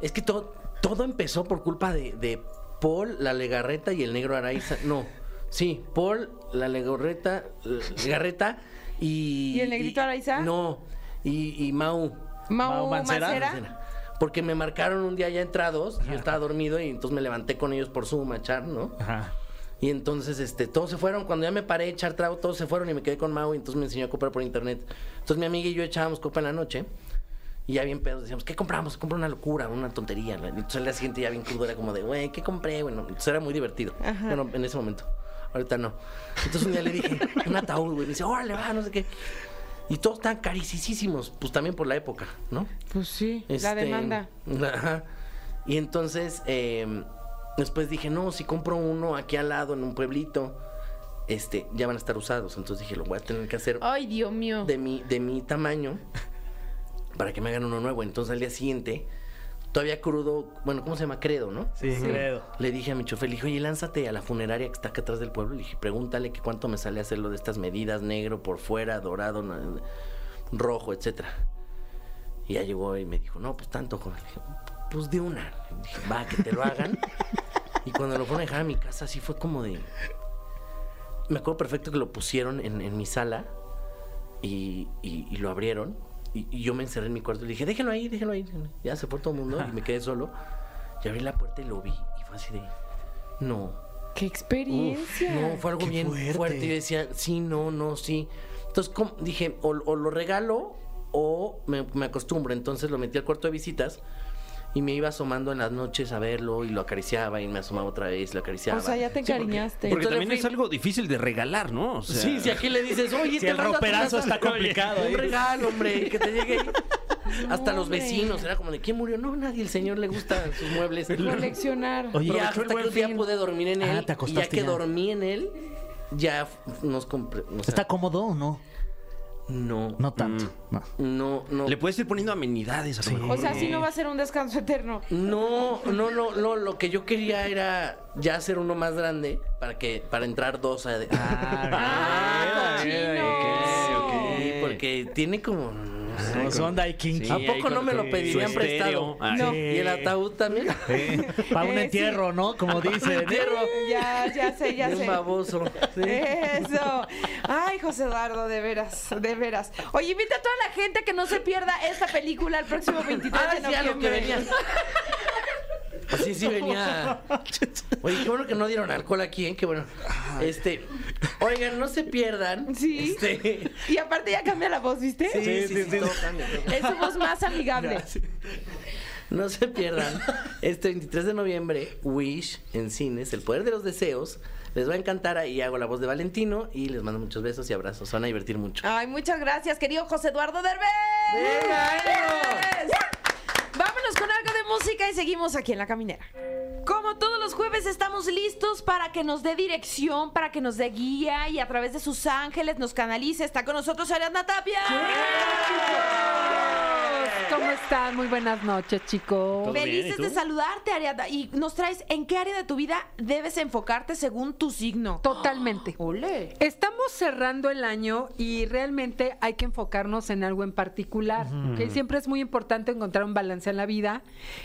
Es que todo, todo empezó por culpa de, de Paul, la legarreta y el negro Araiza. No, sí, Paul, la legarreta, legarreta y... ¿Y el negrito Araiza? No, y, y Mau. Mau Mau Mancera. Porque me marcaron un día ya entrados, yo estaba dormido y entonces me levanté con ellos por Zoom a echar, ¿no? Ajá. Y entonces, este, todos se fueron. Cuando ya me paré a echar trago, todos se fueron y me quedé con Mau y entonces me enseñó a comprar por internet. Entonces mi amiga y yo echábamos copa en la noche. Y ya bien pedos decíamos, ¿qué compramos? Compré una locura, una tontería. ¿no? Entonces al día siguiente ya bien crudo era como de, güey, ¿qué compré? Bueno, entonces era muy divertido. Bueno, en ese momento. Ahorita no. Entonces un día le dije, un ataúd, güey. Me dice, órale, va, no sé qué. Y todos están carísimos, pues también por la época, ¿no? Pues sí, la Este, demanda. Ajá. Y entonces, eh, después dije, no, si compro uno aquí al lado, en un pueblito, este, ya van a estar usados. Entonces dije, lo voy a tener que hacer Ay, Dios mío. de mi, de mi tamaño para que me hagan uno nuevo. Entonces al día siguiente, todavía crudo, bueno, ¿cómo se llama? Credo, ¿no? Sí, credo. Le dije a mi chofer, le dije, oye, lánzate a la funeraria que está acá atrás del pueblo. Le dije, pregúntale que cuánto me sale hacerlo de estas medidas, negro por fuera, dorado, rojo, etcétera. Y ya llegó y me dijo, no, pues tanto, joven. Le dije, pues de una. Le dije, va, que te lo hagan. y cuando lo fueron a dejar a mi casa, así fue como de... Me acuerdo perfecto que lo pusieron en, en mi sala y, y- y lo abrieron. Y, y yo me encerré en mi cuarto y le dije, déjenlo ahí, déjenlo ahí. déjenlo ahí". Ya se fue todo el mundo y me quedé solo. Y abrí la puerta y lo vi. Y fue así de, no, ¡Qué experiencia! no, fue algo Qué bien fuerte. fuerte. Y yo decía, sí, no, no, sí. Entonces ¿cómo? dije, o, o lo regalo o me, me acostumbro. Entonces lo metí al cuarto de visitas y me iba asomando en las noches a verlo y lo acariciaba y me asomaba otra vez, lo acariciaba. O sea, ya te Sí, porque- encariñaste. Porque también es algo difícil de regalar, ¿no? O sea, Sí, si aquí le dices, oye, Si te el roperazo casa". está complicado, Un ¿eh? regalo, hombre, que te llegue. Hasta los hombre. vecinos, era como de quién murió. No, nadie, el señor le gustan sus muebles. Coleccionar. Oye, Y ya hasta que un día fin. pude dormir en él. Ah, te y ya que ya. dormí en él, ya nos compré. o sea, ¿Está cómodo o no? No. No tanto. No. No, no. Le puedes ir poniendo amenidades a lo mejor. O sea, si no va a ser un descanso eterno. No, no, no, no. Lo que yo quería era ya hacer uno más grande para que para entrar dos a. Ah, Sí, cochino. porque tiene como. Con su onda y kinky. Sí, ¿A poco con- no me lo con pedirían prestado? Ah, No. sí. ¿Y el ataúd también? Para un Eh, sí. entierro, ¿no? Como dice. Entierro. Ya, ya sé, ya De un sé. baboso. Sí. Eso. Ay, José Eduardo, de veras, de veras. Oye, invita a toda la gente que no se pierda esta película el próximo 23 Ah, de sí, a lo que noviembre. venía. Sí, sí venía. Oye, qué bueno que no dieron alcohol aquí, ¿eh? Qué bueno. Este, oigan, no se pierdan. Sí. Este, Y aparte ya cambia la voz, ¿viste? sí, sí, sí, sí, todo cambia. Es su voz más amigable. No se pierdan. Este 23 de noviembre, Wish en cines, El Poder de los Deseos. Les va a encantar. Ahí hago la voz de Valentino y les mando muchos besos y abrazos. Se van a divertir mucho. Ay, muchas gracias, querido José Eduardo Derbez. ¡Venga! Vámonos con algo de música y seguimos aquí en La Caminera. Como todos los jueves estamos listos para que nos dé dirección, para que nos dé guía y a través de sus ángeles nos canalice. Está con nosotros Ariadna Tapia. ¿Cómo están? Muy buenas noches, chicos. Felices de saludarte, Ariadna. Y nos traes en qué área de tu vida debes enfocarte según tu signo. Totalmente. ¡Ole! Estamos cerrando el año y realmente hay que enfocarnos en algo en particular. ¿ok? Siempre es muy importante encontrar un balance en la vida.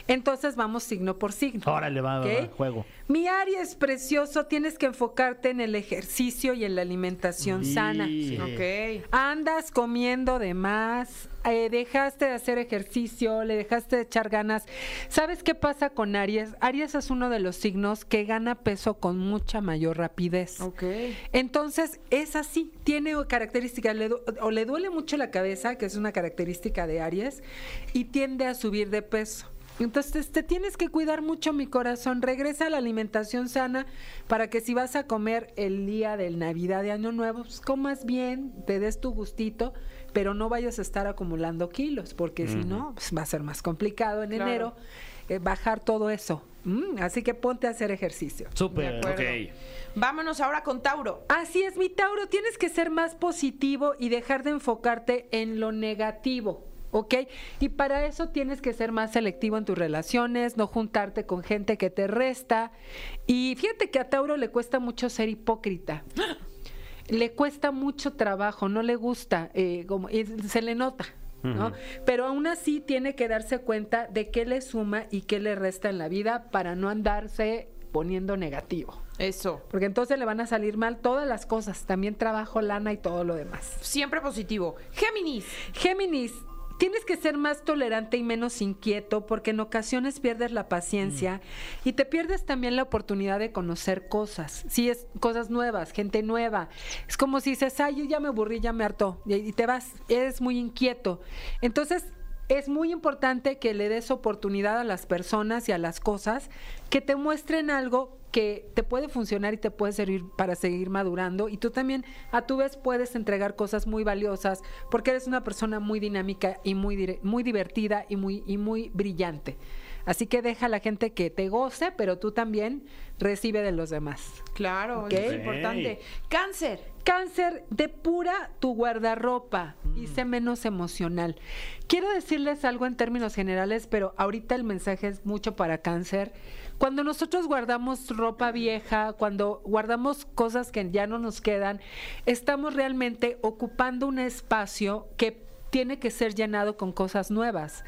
Entonces vamos signo por signo. Órale, va, va, ¿ok? va, juego. Mi área es precioso. Tienes que enfocarte en el ejercicio y en la alimentación sana. Sí. Ok. Andas comiendo de más, eh, dejaste de hacer ejercicio, le dejaste de echar ganas. ¿Sabes qué pasa con Aries? Aries es uno de los signos que gana peso con mucha mayor rapidez. Ok. Entonces, es así, tiene características, le du- o le duele mucho la cabeza, que es una característica de Aries, y tiende a subir de peso. Entonces, te tienes que cuidar mucho, mi corazón. Regresa a la alimentación sana para que si vas a comer el día del Navidad de Año Nuevo, pues comas bien, te des tu gustito, pero no vayas a estar acumulando kilos, porque si no, pues va a ser más complicado en Claro. enero eh, bajar todo eso. Mm, así que ponte a hacer ejercicio. Súper. Ok. Vámonos ahora con Tauro. Así es, mi Tauro, tienes que ser más positivo y dejar de enfocarte en lo negativo. ¿Ok? Y para eso tienes que ser más selectivo en tus relaciones, no juntarte con gente que te resta. Y fíjate que a Tauro le cuesta mucho ser hipócrita. Le cuesta mucho trabajo, no le gusta, eh, como, y se le nota. ¿no? Pero aún así tiene que darse cuenta de qué le suma y qué le resta en la vida para no andarse poniendo negativo. Eso. Porque entonces le van a salir mal todas las cosas, también trabajo, lana y todo lo demás. Siempre positivo. Géminis. Géminis, tienes que ser más tolerante y menos inquieto porque en ocasiones pierdes la paciencia y te pierdes también la oportunidad de conocer cosas. Sí, es cosas nuevas, gente nueva. Es como si dices, ay, yo ya me aburrí, ya me hartó y, y te vas, eres muy inquieto. Entonces, es muy importante que le des oportunidad a las personas y a las cosas que te muestren algo que te puede funcionar y te puede servir para seguir madurando y tú también a tu vez puedes entregar cosas muy valiosas porque eres una persona muy dinámica y muy muy divertida y muy y muy brillante. Así que deja a la gente que te goce, pero tú también recibe de los demás. Claro, Ok. eso es importante. Cáncer. Cáncer, depura tu guardarropa y sé menos emocional. Quiero decirles algo en términos generales, pero ahorita el mensaje es mucho para cáncer. Cuando nosotros guardamos ropa vieja, cuando guardamos cosas que ya no nos quedan, estamos realmente ocupando un espacio que tiene que ser llenado con cosas nuevas.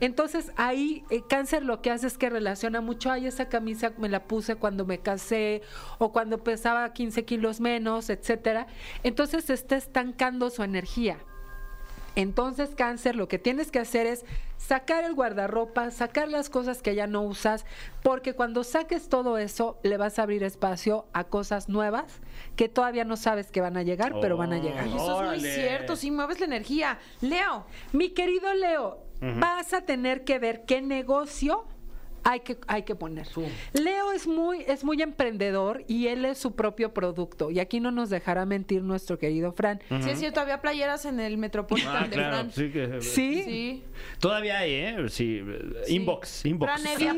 Entonces ahí eh, cáncer lo que hace es que relaciona mucho, ay, esa camisa me la puse cuando me casé o cuando pesaba 15 kilos menos, etcétera. Entonces se está estancando su energía. Entonces, cáncer, lo que tienes que hacer es sacar el guardarropa, sacar las cosas que ya no usas, porque cuando saques todo eso, le vas a abrir espacio a cosas nuevas que todavía no sabes que van a llegar, pero van a llegar. Ay, eso es muy cierto. Sí, mueves la energía. Leo. Mi querido Leo, vas a tener que ver qué negocio hay que, hay que poner. Leo es muy, es muy emprendedor y él es su propio producto. Y aquí no nos dejará mentir nuestro querido Fran. Sí, es cierto, había playeras en el Metropolitan Ah, de claro. Fran. Sí, que- ¿Sí? Sí. Todavía hay, ¿eh? Sí. Inbox, inbox. Franevia.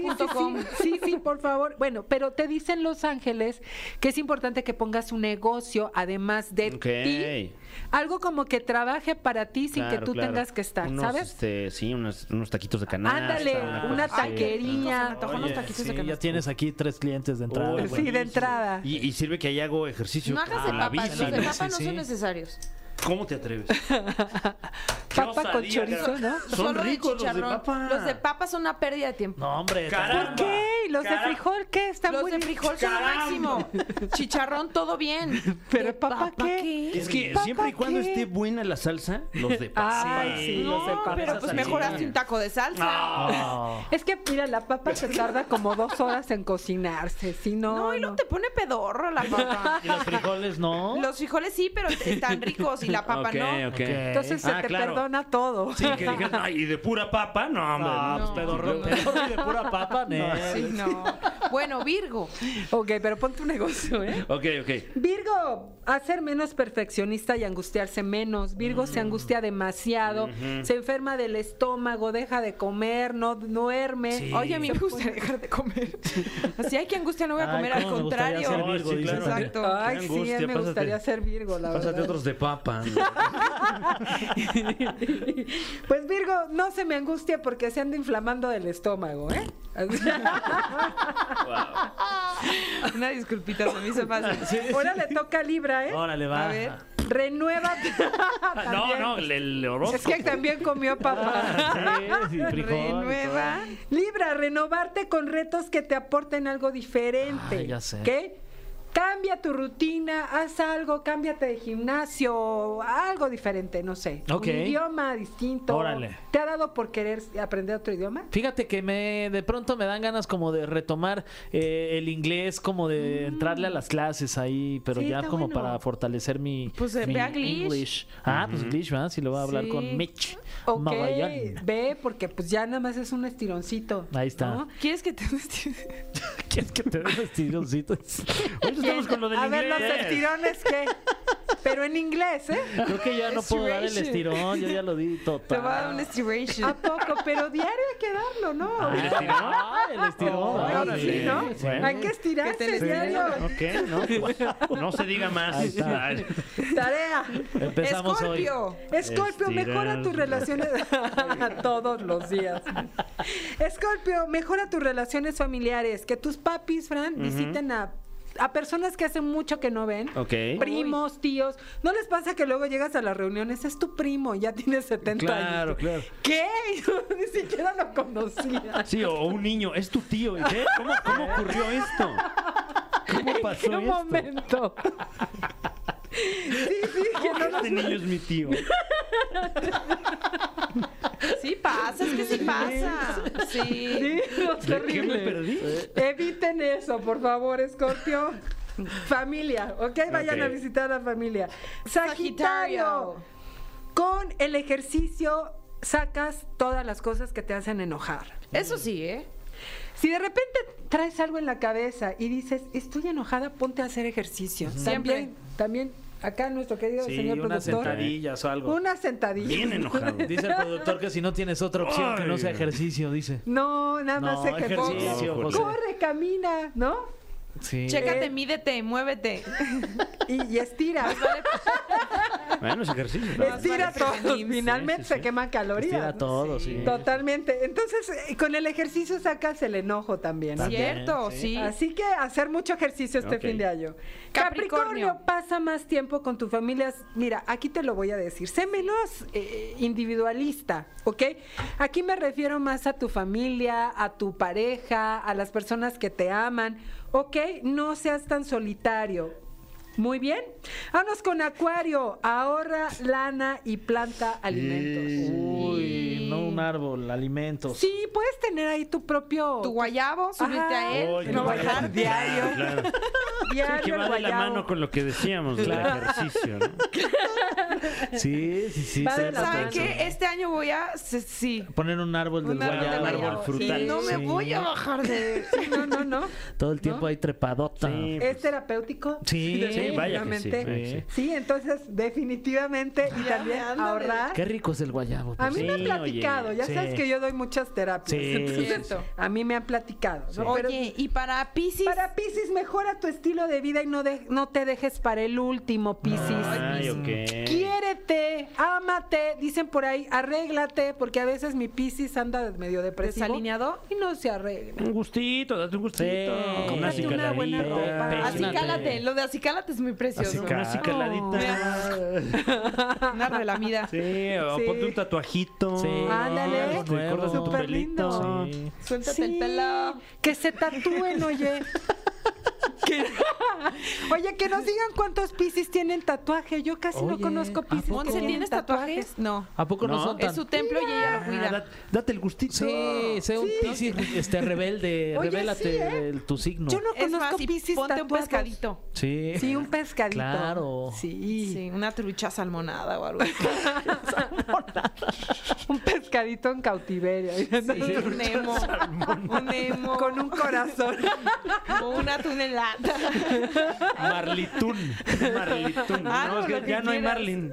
Sí, sí, por favor. Bueno, pero te dicen Los Ángeles que es importante que pongas un negocio además de Ok. ti. Algo como que trabaje para ti sin que tú claro. tengas que estar, Unos, ¿sabes? Este, sí, unos, unos taquitos de canasta. Ándale, una taquería. Unos de ya tienes aquí tres clientes de entrada. Sí, de entrada. Y, y sirve que ahí hago ejercicio. No hagas de la papas. bici. Los de Sí, papas no son necesarios. ¿Cómo te atreves? Papa con chorizo, cara. ¿no? Son Solo de ricos los de papa. Los de papa son una pérdida de tiempo. No, hombre. ¿Por qué? ¿Y los de frijol qué? Están Los muy de frijol son lo Caramba. máximo. Chicharrón, todo bien. Pero ¿De papa qué? Es que ¿Papa siempre y cuando qué? esté buena la salsa, los de papa. Ay, sí, los de papa. pero pues salsita. mejor hazte un taco de salsa. Es que, mira, la papa se tarda como dos horas en cocinarse. Si no, No, y no te pone pedorro la papa. ¿Y los frijoles no? Los frijoles sí, pero están ricos y la papa Ok, no. ok. Entonces se Ah, te claro. perdona todo. Sí, que dijeron, ay, y de pura papa, no, hombre. No, no, pues pedorro, pedorro y de pura papa, ¿no? Sí, no. Bueno, Virgo. ok, pero ponte un negocio, ¿eh? Ok, ok. Virgo, hacer menos perfeccionista y angustiarse menos. Virgo se angustia demasiado, se enferma del estómago, deja de comer, no duerme. Oye, a mí me gusta dejar de comer. Así hay que angustia, no voy a Ay, comer, al cómo me gustaría contrario. ser Virgo, Sí, dice claro. también. Exacto. Ay, sí, angustia, me pásate. gustaría ser Virgo, la Pásate verdad. otros de papa. Pues Virgo, no se me angustia porque se anda inflamando del estómago, ¿eh? Una disculpita, se me hizo fácil. Ahora le toca a Libra, ¿eh? Órale, va. A ver. Renueva. No, no, el, el horóscopo. Es que también comió. Ah, sí, frijol todo. Renueva. Libra, renovarte con retos que te aporten algo diferente. Ay, ya sé. ¿Qué? Cambia tu rutina, haz algo, cámbiate de gimnasio, algo diferente, no sé. Ok. Un idioma distinto. Órale. ¿Te ha dado por querer aprender otro idioma? Fíjate que me de pronto me dan ganas como de retomar eh, el inglés, como de entrarle a las clases ahí, pero Sí, ya como bueno. para fortalecer mi, Pues, eh, mi ve a Glitch. English. Ah, pues Glitch, ¿verdad? Si lo voy a hablar Sí. con Mitch Ok, ve, porque pues ya nada más es un estironcito. Ahí está. ¿no? ¿Quieres que te ¿Quieres que te dé un estironcito? estamos con lo del A ver, los inglés. estirones, ¿qué? Pero en inglés, ¿eh? Creo que ya no puedo dar el estirón, yo ya lo di Te voy a dar un ¿A estiration. poco? Pero diario hay que darlo, ¿no? ¿El estirón? Ah, el estirón. Ahora ah, sí, ¿no? Bueno. Hay que estirarse Que te diario. Ok, no, no se diga más. Ahí está. Ay, Tarea. Empezamos hoy. Escorpio. Escorpio, mejora tus relaciones todos los días. Escorpio, mejora tus relaciones familiares. Que tus papis, Fran, visiten a, a personas que hace mucho que no ven. Ok. Primos, tíos. ¿No les pasa que luego llegas a las reuniones? Es tu primo, ya tiene 70 Claro, años. claro. ¿Qué? Yo ni siquiera lo conocía. Sí, o un niño, es tu tío. ¿y qué? ¿Cómo, cómo ocurrió esto? ¿Cómo pasó ¿Qué esto? momento? Sí, sí, que no Este niño es mi tío. Sí pasa, es que sí pasa. Sí. Sí, no, es ¿De qué me horrible. perdí? Eviten eso, por favor, Escorpio. Familia, ¿ok? Vayan a visitar a la familia. Sagitario. Sagitario. Con el ejercicio sacas todas las cosas que te hacen enojar. Eso sí, ¿eh? Si de repente traes algo en la cabeza y dices, estoy enojada, ponte a hacer ejercicio. Siempre. También, también, acá nuestro querido Sí, señor unas productor. sentadillas o algo. Una sentadilla. Bien enojado. Dice el productor que si no tienes otra opción que no sea ejercicio, dice. No, nada más No, ejercicio. José. Corre, camina, ¿no? Sí. Chécate, Eh. mídete, muévete. Y, y estira. Bueno, es ejercicio. Estira vale todo. Finalmente Sí, sí, se queman calorías. Estira ¿no? todo, sí. Totalmente. Entonces, eh, con el ejercicio sacas el enojo también. ¿no? También, Cierto, sí. sí. Así que hacer mucho ejercicio este fin de año. Capricornio. Capricornio, pasa más tiempo con tu familia. Mira, aquí te lo voy a decir. Sé menos eh, individualista, ¿ok? Aquí me refiero más a tu familia, a tu pareja, a las personas que te aman, ¿ok? No seas tan solitario. Muy bien. Vamos con Acuario. Ahorra lana y planta alimentos. Uy, no un árbol, alimentos. Sí, puedes tener ahí tu propio Tu guayabo, subirte Ajá. a él, Oye, no bajarte. diario. Claro. diario que va de la guayabo. mano con lo que decíamos del Claro. ejercicio, ¿no? Sí, sí, sí. Sí, ¿Saben qué? Este año voy a. sí, Sí. Poner un árbol del Un árbol de guayabo. árbol guayabo. frutal. Sí, no me Sí. voy a bajar de. Sí, no, no, no. Todo el tiempo ahí trepadota. Sí. ¿Es terapéutico? Sí, sí, vaya que sí, sí. Sí, entonces definitivamente y también ahorrar. Qué rico es el guayabo. A mí Sí, me platicado, ya sí. sabes que yo doy muchas terapias. Sí, entonces, Cierto. a mí me han platicado. ¿no? Pero Oye, y para Pisces. para Piscis, mejora tu estilo de vida y no, de- no te dejes para el último, Piscis. Ay, ok. Quiérete, ámate, dicen por ahí, arréglate, porque a veces mi piscis anda medio depresivo. ¿Desalineado? Y no se arregla. Un gustito, date un gustito. Sí. una una buena ropa. Acicálate. Lo de acicálate es muy precioso. Una acicaladita. Una relamida. Sí, o Sí. ponte un tatuajito. Sí. Ándale. Te cortas tu Súper pelito. lindo. Sí. Suéltate Sí, el pelo. Que se tatúen, oye. Oye, que nos digan cuántos piscis tienen tatuaje. Yo casi no Oye, conozco ¿a piscis. Monse, ¿tienes tatuajes? No. ¿A poco no, No. son tan... Es su templo y ella lo Ah, cuida. da- date el gustito. Sí, sé un piscis este, rebelde. Oye, Revélate sí, ¿eh? del- tu signo. Yo no Es conozco más, piscis ponte un pescadito. Sí. Sí, un pescadito. Claro. Sí. Sí, una trucha salmonada o algo así. Un pescadito en cautiverio. un Nemo. Un Nemo. Con un corazón. O un atún en lata. Marlitún. Marlitún. Ah, no, es que lo que ya no hay. Marlin.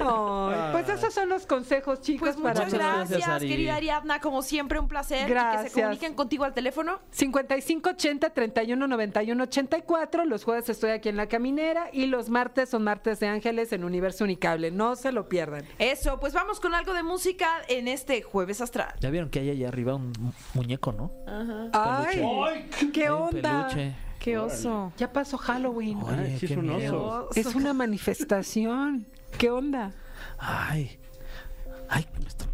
Ay, pues esos son los consejos, chicos, Pues muchas para gracias, gracias, Ari. querida Ariadna. Como siempre, un placer. Y que Gracias. se comuniquen contigo al teléfono. 5580 31 91 84. Los jueves estoy aquí en La Caminera y los martes son martes de ángeles en Universo Unicable. No se lo pierdan. Eso, pues vamos con algo de música en este jueves astral. Ya vieron que hay allá arriba un mu- muñeco, ¿no? Ay, ¿qué onda? peluche. Qué oso. Ya pasó Halloween. Oye, sí es un oso. Es una manifestación. ¿Qué onda? Ay. Ay, me está-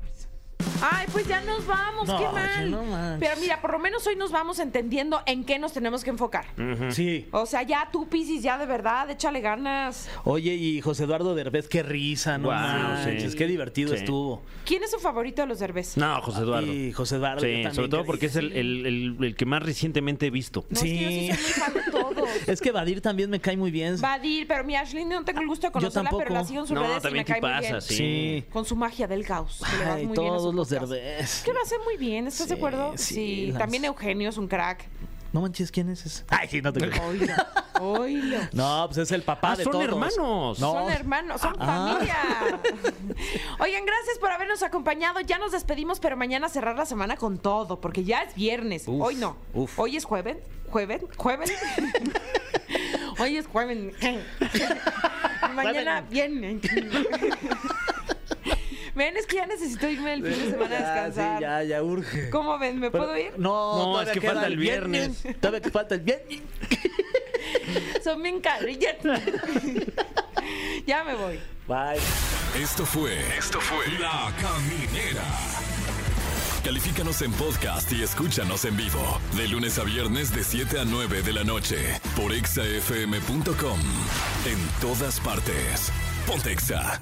Ay, pues ya nos vamos, No, qué mal. no manches. Pero mira, por lo menos hoy nos vamos entendiendo en qué nos tenemos que enfocar. Sí. O sea, ya tú, Piscis, ya de verdad, échale ganas. Oye, y José Eduardo Derbez, qué risa, ¿no? Guau, manches, sí. qué divertido Sí. estuvo. ¿Quién es su favorito de los Derbez? No, José Eduardo. Y José Eduardo. yo Sí, también sobre todo porque es el, el- el- el que más recientemente he visto. No, es que yo sí Sí. soy muy fan de todos. Es que Badir también me cae muy bien. Badir, pero mi Ashley no tengo el gusto de conocerla, pero la sigo en sus No, redes y también me cae muy tipaza, bien. sí. Con su magia del caos. que le va Ay, muy bien a su todos los podcast. Derbez. Que lo hace muy bien, ¿estás de Sí, acuerdo? sí, Sí. las- También Eugenio es un crack. No manches, ¿quién es ese? Ay, sí, no te creo. Oilo, oilo. No, pues es el papá Ah, de son todos. hermanos. No. Son hermanos, son Ah. familia. Oigan, gracias por habernos acompañado. Ya nos despedimos, pero mañana cerrar la semana con todo, porque ya es viernes. Uf, Hoy no. uf. Hoy es jueves. ¿Jueves? ¿Jueves? Hoy es jueves. mañana viene. Ven, es que ya necesito irme el fin de semana a Ya, descansar. sí, ya, ya urge. ¿cómo ven? ¿Me Pero- puedo ir? No, No, es que falta el viernes. Todavía que falta el viernes. Son bien carrillas. ya me voy. Bye. Esto fue. Esto fue. La Caminera. Califícanos en podcast y escúchanos en vivo. De lunes a viernes, de 7 a 9 de la noche. Por exafm.com. En todas partes. Pontexa.